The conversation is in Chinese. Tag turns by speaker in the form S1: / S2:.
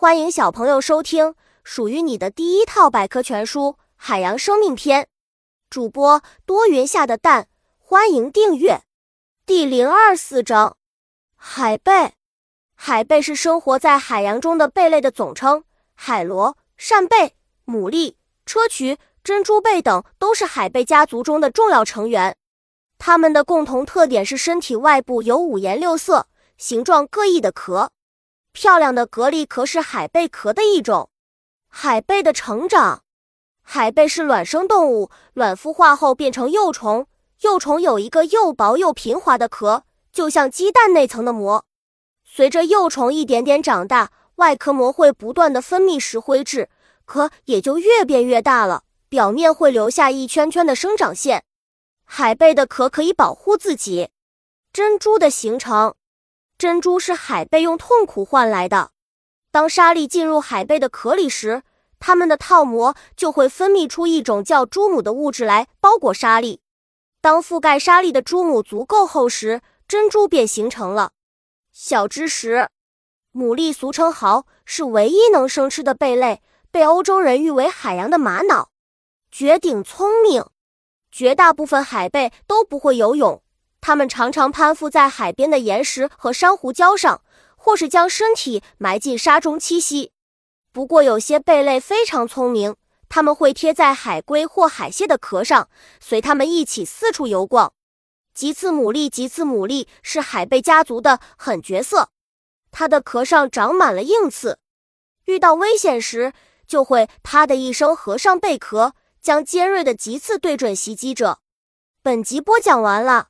S1: 欢迎小朋友收听属于你的第一套百科全书《海洋生命篇》。主播多云下的蛋，欢迎订阅。第零二四章：海贝。海贝是生活在海洋中的贝类的总称，海螺、扇贝、牡蛎、砗磲、珍珠贝等都是海贝家族中的重要成员。它们的共同特点是身体外部有五颜六色、形状各异的壳。漂亮的蛤蜊壳是海贝壳的一种。海贝的成长，海贝是卵生动物，卵孵化后变成幼虫，幼虫有一个又薄又平滑的壳，就像鸡蛋内层的膜。随着幼虫一点点长大，外壳膜会不断的分泌石灰质，壳也就越变越大了，表面会留下一圈圈的生长线。海贝的壳可以保护自己。珍珠的形成。珍珠是海贝用痛苦换来的。当沙粒进入海贝的壳里时，它们的套膜就会分泌出一种叫珠母的物质来包裹沙粒。当覆盖沙粒的珠母足够厚时，珍珠便形成了。小知识：牡蛎俗称蚝，是唯一能生吃的贝类，被欧洲人誉为海洋的玛瑙。绝顶聪明，绝大部分海贝都不会游泳。它们常常攀附在海边的岩石和珊瑚礁上，或是将身体埋进沙中栖息。不过，有些贝类非常聪明，它们会贴在海龟或海蟹的壳上，随它们一起四处游逛。棘刺牡蛎，棘刺牡蛎是海贝家族的狠角色，它的壳上长满了硬刺，遇到危险时就会啪的一声合上贝壳，将尖锐的棘刺对准袭击者。本集播讲完了。